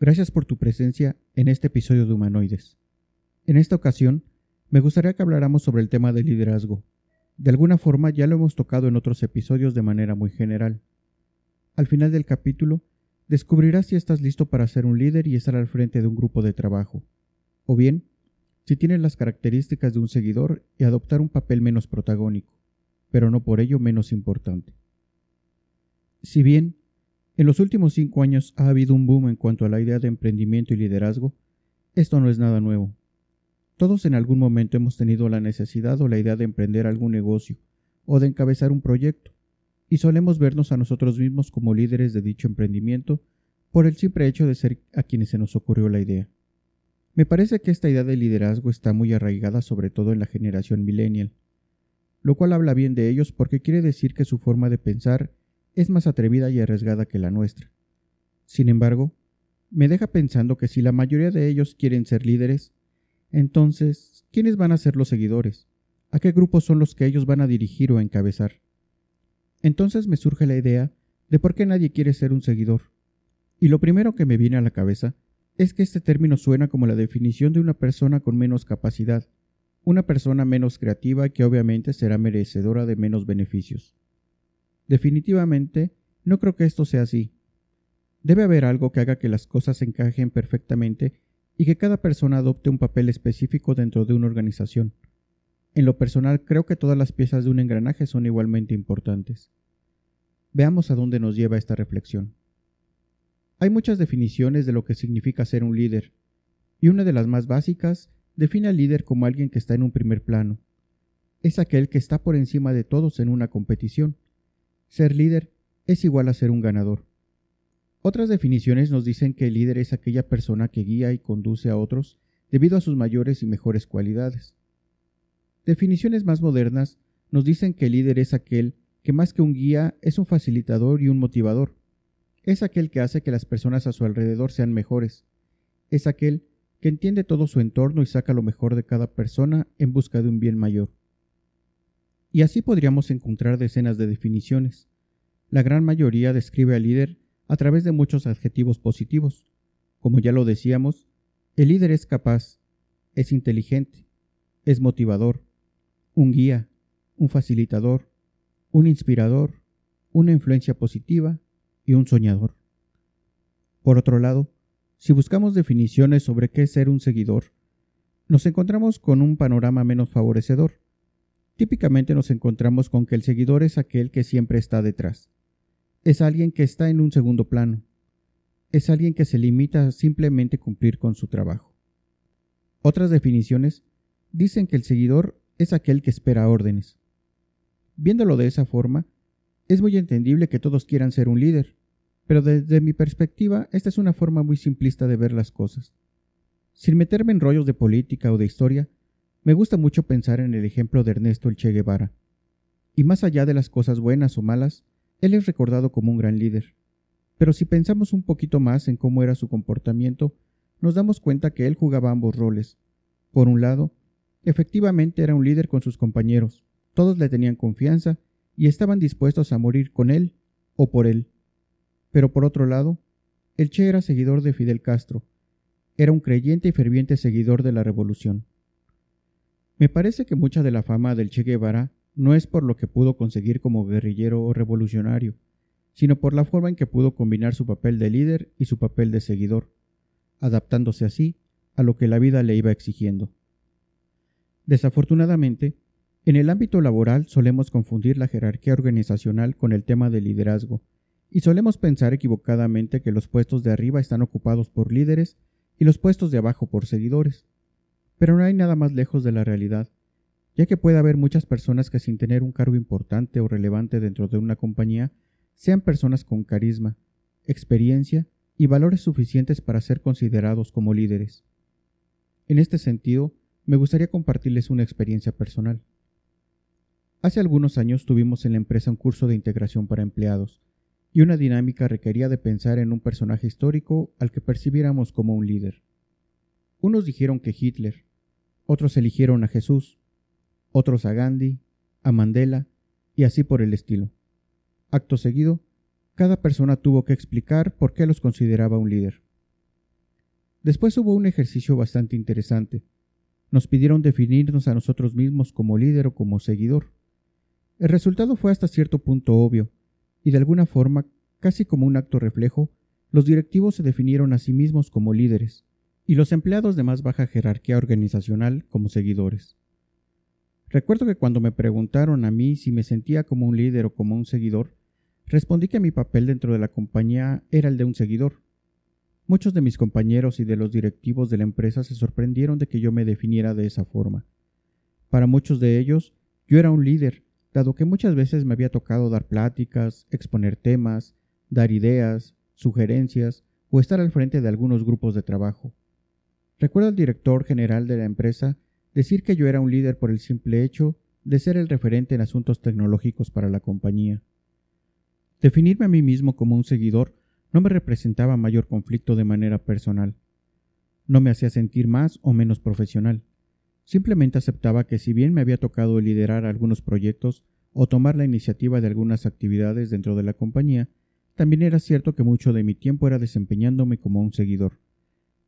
Gracias por tu presencia en este episodio de Humanoides. En esta ocasión, me gustaría que habláramos sobre el tema del liderazgo. De alguna forma ya lo hemos tocado en otros episodios de manera muy general. Al final del capítulo, descubrirás si estás listo para ser un líder y estar al frente de un grupo de trabajo, o bien, si tienes las características de un seguidor y adoptar un papel menos protagónico, pero no por ello menos importante. Si bien en los últimos cinco años ha habido un boom en cuanto a la idea de emprendimiento y liderazgo. Esto no es nada nuevo. Todos en algún momento hemos tenido la necesidad o la idea de emprender algún negocio o de encabezar un proyecto, y solemos vernos a nosotros mismos como líderes de dicho emprendimiento por el simple hecho de ser a quienes se nos ocurrió la idea. Me parece que esta idea de liderazgo está muy arraigada sobre todo en la generación millennial, lo cual habla bien de ellos porque quiere decir que su forma de pensar es más atrevida y arriesgada que la nuestra. Sin embargo, me deja pensando que si la mayoría de ellos quieren ser líderes, entonces, ¿quiénes van a ser los seguidores? ¿A qué grupos son los que ellos van a dirigir o encabezar? Entonces me surge la idea de por qué nadie quiere ser un seguidor. Y lo primero que me viene a la cabeza es que este término suena como la definición de una persona con menos capacidad, una persona menos creativa que obviamente será merecedora de menos beneficios. Definitivamente, no creo que esto sea así. Debe haber algo que haga que las cosas encajen perfectamente y que cada persona adopte un papel específico dentro de una organización. En lo personal, creo que todas las piezas de un engranaje son igualmente importantes. Veamos a dónde nos lleva esta reflexión. Hay muchas definiciones de lo que significa ser un líder, y una de las más básicas define al líder como alguien que está en un primer plano. Es aquel que está por encima de todos en una competición ser líder es igual a ser un ganador. Otras definiciones nos dicen que el líder es aquella persona que guía y conduce a otros debido a sus mayores y mejores cualidades. Definiciones más modernas nos dicen que el líder es aquel que más que un guía es un facilitador y un motivador. Es aquel que hace que las personas a su alrededor sean mejores. Es aquel que entiende todo su entorno y saca lo mejor de cada persona en busca de un bien mayor. Y así podríamos encontrar decenas de definiciones. La gran mayoría describe al líder a través de muchos adjetivos positivos. Como ya lo decíamos, el líder es capaz, es inteligente, es motivador, un guía, un facilitador, un inspirador, una influencia positiva y un soñador. Por otro lado, si buscamos definiciones sobre qué ser un seguidor, nos encontramos con un panorama menos favorecedor. Típicamente nos encontramos con que el seguidor es aquel que siempre está detrás. Es alguien que está en un segundo plano. Es alguien que se limita a simplemente cumplir con su trabajo. Otras definiciones dicen que el seguidor es aquel que espera órdenes. Viéndolo de esa forma, es muy entendible que todos quieran ser un líder, pero desde mi perspectiva esta es una forma muy simplista de ver las cosas. Sin meterme en rollos de política o de historia, me gusta mucho pensar en el ejemplo de Ernesto el Che Guevara. Y más allá de las cosas buenas o malas, él es recordado como un gran líder. Pero si pensamos un poquito más en cómo era su comportamiento, nos damos cuenta que él jugaba ambos roles. Por un lado, efectivamente era un líder con sus compañeros, todos le tenían confianza y estaban dispuestos a morir con él o por él. Pero por otro lado, el Che era seguidor de Fidel Castro, era un creyente y ferviente seguidor de la revolución. Me parece que mucha de la fama del Che Guevara no es por lo que pudo conseguir como guerrillero o revolucionario, sino por la forma en que pudo combinar su papel de líder y su papel de seguidor, adaptándose así a lo que la vida le iba exigiendo. Desafortunadamente, en el ámbito laboral solemos confundir la jerarquía organizacional con el tema del liderazgo, y solemos pensar equivocadamente que los puestos de arriba están ocupados por líderes y los puestos de abajo por seguidores pero no hay nada más lejos de la realidad, ya que puede haber muchas personas que sin tener un cargo importante o relevante dentro de una compañía sean personas con carisma, experiencia y valores suficientes para ser considerados como líderes. En este sentido, me gustaría compartirles una experiencia personal. Hace algunos años tuvimos en la empresa un curso de integración para empleados, y una dinámica requería de pensar en un personaje histórico al que percibiéramos como un líder. Unos dijeron que Hitler, otros eligieron a Jesús, otros a Gandhi, a Mandela, y así por el estilo. Acto seguido, cada persona tuvo que explicar por qué los consideraba un líder. Después hubo un ejercicio bastante interesante. Nos pidieron definirnos a nosotros mismos como líder o como seguidor. El resultado fue hasta cierto punto obvio, y de alguna forma, casi como un acto reflejo, los directivos se definieron a sí mismos como líderes, y los empleados de más baja jerarquía organizacional como seguidores. Recuerdo que cuando me preguntaron a mí si me sentía como un líder o como un seguidor, respondí que mi papel dentro de la compañía era el de un seguidor. Muchos de mis compañeros y de los directivos de la empresa se sorprendieron de que yo me definiera de esa forma. Para muchos de ellos, yo era un líder, dado que muchas veces me había tocado dar pláticas, exponer temas, dar ideas, sugerencias o estar al frente de algunos grupos de trabajo. Recuerdo al director general de la empresa decir que yo era un líder por el simple hecho de ser el referente en asuntos tecnológicos para la compañía. Definirme a mí mismo como un seguidor no me representaba mayor conflicto de manera personal. No me hacía sentir más o menos profesional. Simplemente aceptaba que si bien me había tocado liderar algunos proyectos o tomar la iniciativa de algunas actividades dentro de la compañía, también era cierto que mucho de mi tiempo era desempeñándome como un seguidor,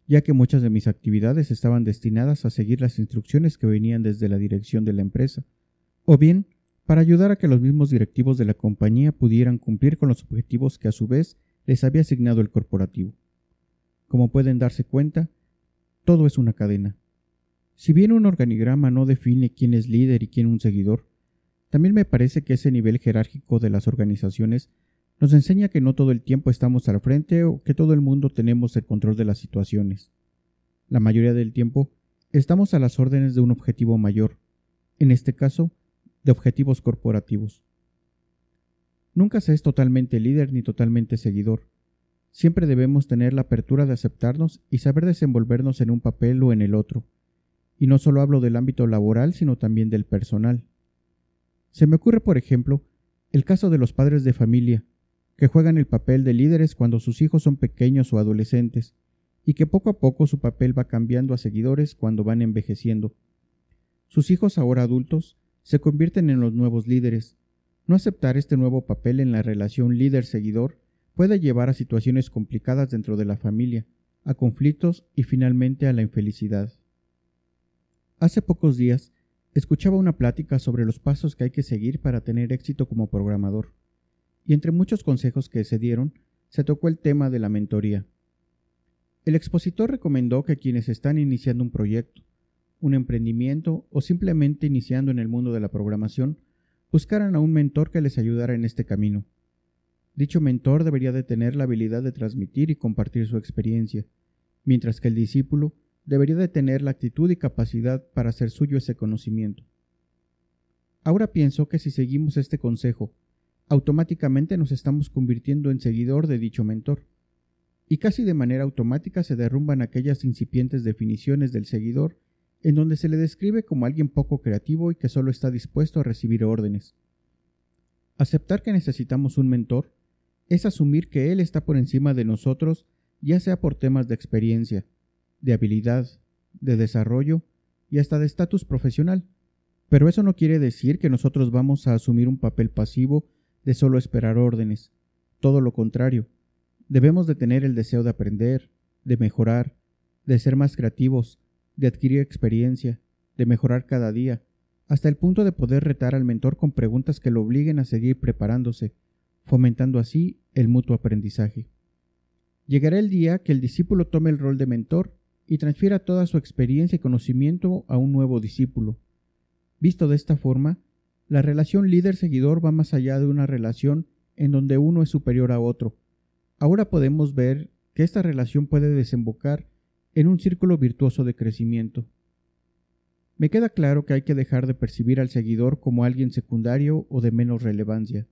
ya que muchas de mis actividades estaban destinadas a seguir las instrucciones que venían desde la dirección de la empresa, o bien para ayudar a que los mismos directivos de la compañía pudieran cumplir con los objetivos que a su vez les había asignado el corporativo. Como pueden darse cuenta, todo es una cadena. Si bien un organigrama no define quién es líder y quién un seguidor, también me parece que ese nivel jerárquico de las organizaciones nos enseña que no todo el tiempo estamos al frente o que todo el mundo tenemos el control de las situaciones. La mayoría del tiempo estamos a las órdenes de un objetivo mayor, en este caso, de objetivos corporativos. Nunca se es totalmente líder ni totalmente seguidor. Siempre debemos tener la apertura de aceptarnos y saber desenvolvernos en un papel o en el otro, y no solo hablo del ámbito laboral, sino también del personal. Se me ocurre, por ejemplo, el caso de los padres de familia, que juegan el papel de líderes cuando sus hijos son pequeños o adolescentes, y que poco a poco su papel va cambiando a seguidores cuando van envejeciendo. Sus hijos ahora adultos se convierten en los nuevos líderes. No aceptar este nuevo papel en la relación líder-seguidor puede llevar a situaciones complicadas dentro de la familia, a conflictos y finalmente a la infelicidad. Hace pocos días escuchaba una plática sobre los pasos que hay que seguir para tener éxito como programador, y entre muchos consejos que se dieron, se tocó el tema de la mentoría. El expositor recomendó que quienes están iniciando un proyecto, un emprendimiento o simplemente iniciando en el mundo de la programación, buscaran a un mentor que les ayudara en este camino. Dicho mentor debería de tener la habilidad de transmitir y compartir su experiencia, mientras que el discípulo debería de tener la actitud y capacidad para hacer suyo ese conocimiento. Ahora pienso que si seguimos este consejo, automáticamente nos estamos convirtiendo en seguidor de dicho mentor, y casi de manera automática se derrumban aquellas incipientes definiciones del seguidor en donde se le describe como alguien poco creativo y que solo está dispuesto a recibir órdenes. Aceptar que necesitamos un mentor es asumir que él está por encima de nosotros, ya sea por temas de experiencia, de habilidad, de desarrollo y hasta de estatus profesional. Pero eso no quiere decir que nosotros vamos a asumir un papel pasivo de solo esperar órdenes. Todo lo contrario. Debemos de tener el deseo de aprender, de mejorar, de ser más creativos, de adquirir experiencia, de mejorar cada día, hasta el punto de poder retar al mentor con preguntas que lo obliguen a seguir preparándose, fomentando así el mutuo aprendizaje. Llegará el día que el discípulo tome el rol de mentor y transfiera toda su experiencia y conocimiento a un nuevo discípulo. Visto de esta forma, la relación líder-seguidor va más allá de una relación en donde uno es superior a otro. Ahora podemos ver que esta relación puede desembocar en un círculo virtuoso de crecimiento. me queda claro que hay que dejar de percibir al seguidor como alguien secundario o de menos relevancia.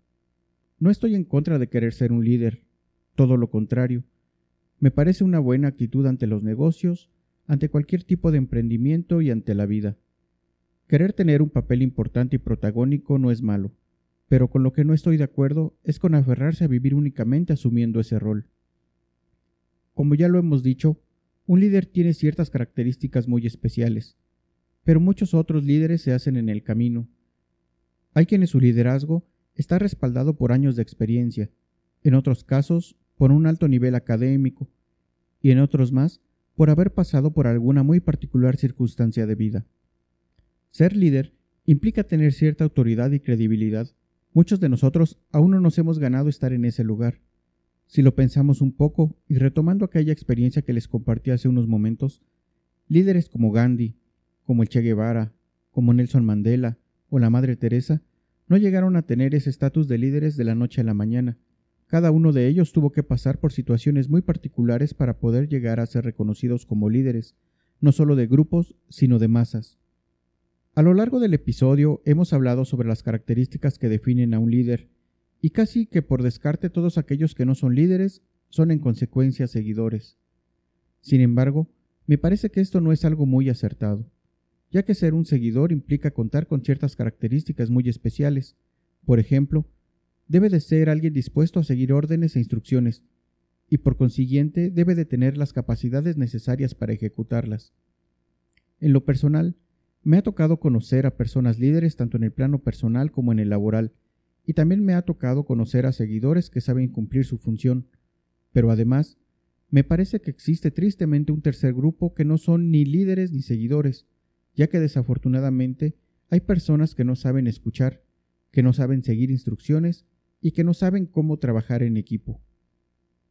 No estoy en contra de querer ser un líder, todo lo contrario. Me parece una buena actitud ante los negocios, ante cualquier tipo de emprendimiento y ante la vida. Querer tener un papel importante y protagónico no es malo, pero con lo que no estoy de acuerdo es con aferrarse a vivir únicamente asumiendo ese rol. Como ya lo hemos dicho, un líder tiene ciertas características muy especiales, pero muchos otros líderes se hacen en el camino. Hay quienes su liderazgo está respaldado por años de experiencia, en otros casos por un alto nivel académico y en otros más por haber pasado por alguna muy particular circunstancia de vida. Ser líder implica tener cierta autoridad y credibilidad. Muchos de nosotros aún no nos hemos ganado estar en ese lugar. Si lo pensamos un poco y retomando aquella experiencia que les compartí hace unos momentos, líderes como Gandhi, como el Che Guevara, como Nelson Mandela o la Madre Teresa, no llegaron a tener ese estatus de líderes de la noche a la mañana. Cada uno de ellos tuvo que pasar por situaciones muy particulares para poder llegar a ser reconocidos como líderes, no solo de grupos, sino de masas. A lo largo del episodio hemos hablado sobre las características que definen a un líder y casi que por descarte todos aquellos que no son líderes son en consecuencia seguidores. Sin embargo, me parece que esto no es algo muy acertado, ya que ser un seguidor implica contar con ciertas características muy especiales. Por ejemplo, debe de ser alguien dispuesto a seguir órdenes e instrucciones, y por consiguiente debe de tener las capacidades necesarias para ejecutarlas. En lo personal, me ha tocado conocer a personas líderes tanto en el plano personal como en el laboral, y también me ha tocado conocer a seguidores que saben cumplir su función, pero además me parece que existe tristemente un tercer grupo que no son ni líderes ni seguidores, ya que desafortunadamente hay personas que no saben escuchar, que no saben seguir instrucciones y que no saben cómo trabajar en equipo.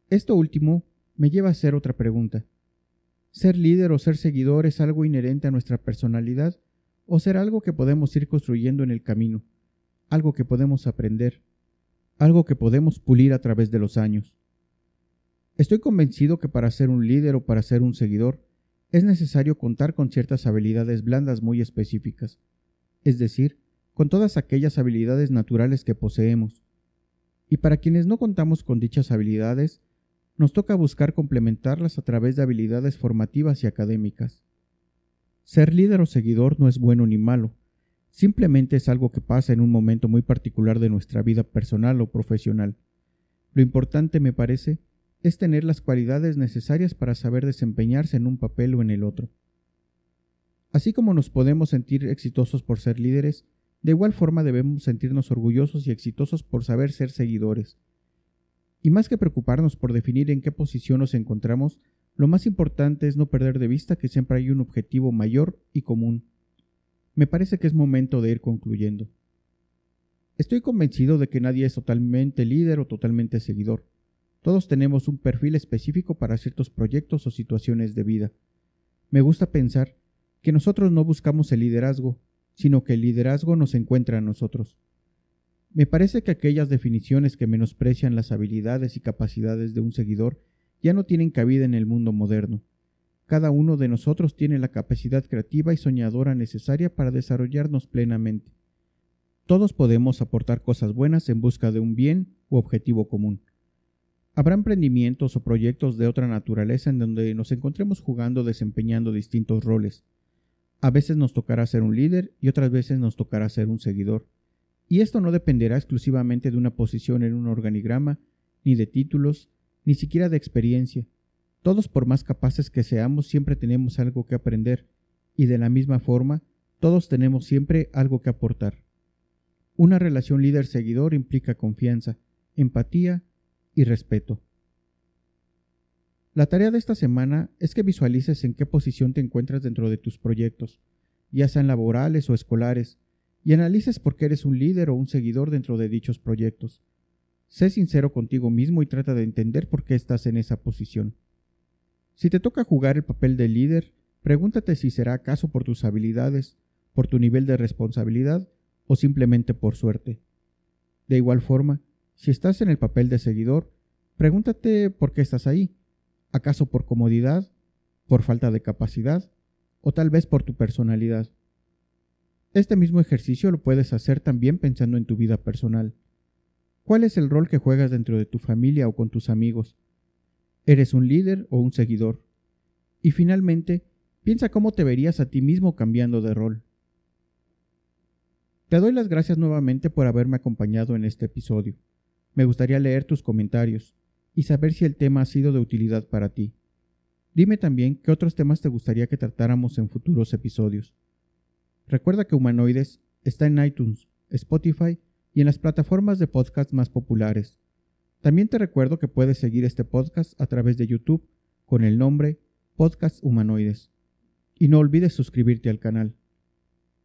Esto último me lleva a hacer otra pregunta. ¿Ser líder o ser seguidor es algo inherente a nuestra personalidad o ser algo que podemos ir construyendo en el camino? algo que podemos aprender, algo que podemos pulir a través de los años. Estoy convencido que para ser un líder o para ser un seguidor es necesario contar con ciertas habilidades blandas muy específicas, es decir, con todas aquellas habilidades naturales que poseemos. Y para quienes no contamos con dichas habilidades, nos toca buscar complementarlas a través de habilidades formativas y académicas. Ser líder o seguidor no es bueno ni malo, Simplemente es algo que pasa en un momento muy particular de nuestra vida personal o profesional. Lo importante, me parece, es tener las cualidades necesarias para saber desempeñarse en un papel o en el otro. Así como nos podemos sentir exitosos por ser líderes, de igual forma debemos sentirnos orgullosos y exitosos por saber ser seguidores. Y más que preocuparnos por definir en qué posición nos encontramos, lo más importante es no perder de vista que siempre hay un objetivo mayor y común, me parece que es momento de ir concluyendo. Estoy convencido de que nadie es totalmente líder o totalmente seguidor. Todos tenemos un perfil específico para ciertos proyectos o situaciones de vida. Me gusta pensar que nosotros no buscamos el liderazgo, sino que el liderazgo nos encuentra a nosotros. Me parece que aquellas definiciones que menosprecian las habilidades y capacidades de un seguidor ya no tienen cabida en el mundo moderno. Cada uno de nosotros tiene la capacidad creativa y soñadora necesaria para desarrollarnos plenamente. Todos podemos aportar cosas buenas en busca de un bien u objetivo común. Habrá emprendimientos o proyectos de otra naturaleza en donde nos encontremos jugando desempeñando distintos roles. A veces nos tocará ser un líder y otras veces nos tocará ser un seguidor. Y esto no dependerá exclusivamente de una posición en un organigrama, ni de títulos, ni siquiera de experiencia, todos por más capaces que seamos siempre tenemos algo que aprender y de la misma forma todos tenemos siempre algo que aportar. Una relación líder-seguidor implica confianza, empatía y respeto. La tarea de esta semana es que visualices en qué posición te encuentras dentro de tus proyectos, ya sean laborales o escolares, y analices por qué eres un líder o un seguidor dentro de dichos proyectos. Sé sincero contigo mismo y trata de entender por qué estás en esa posición. Si te toca jugar el papel de líder, pregúntate si será acaso por tus habilidades, por tu nivel de responsabilidad o simplemente por suerte. De igual forma, si estás en el papel de seguidor, pregúntate por qué estás ahí. ¿Acaso por comodidad? ¿Por falta de capacidad? ¿O tal vez por tu personalidad? Este mismo ejercicio lo puedes hacer también pensando en tu vida personal. ¿Cuál es el rol que juegas dentro de tu familia o con tus amigos? ¿Eres un líder o un seguidor? Y finalmente, piensa cómo te verías a ti mismo cambiando de rol. Te doy las gracias nuevamente por haberme acompañado en este episodio. Me gustaría leer tus comentarios y saber si el tema ha sido de utilidad para ti. Dime también qué otros temas te gustaría que tratáramos en futuros episodios. Recuerda que Humanoides está en iTunes, Spotify y en las plataformas de podcast más populares. También te recuerdo que puedes seguir este podcast a través de YouTube con el nombre Podcast Humanoides. Y no olvides suscribirte al canal.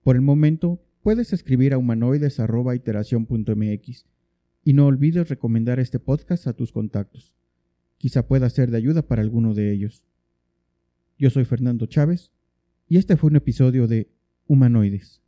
Por el momento, puedes escribir a humanoides.iteración.mx y no olvides recomendar este podcast a tus contactos. Quizá pueda ser de ayuda para alguno de ellos. Yo soy Fernando Chávez y este fue un episodio de Humanoides.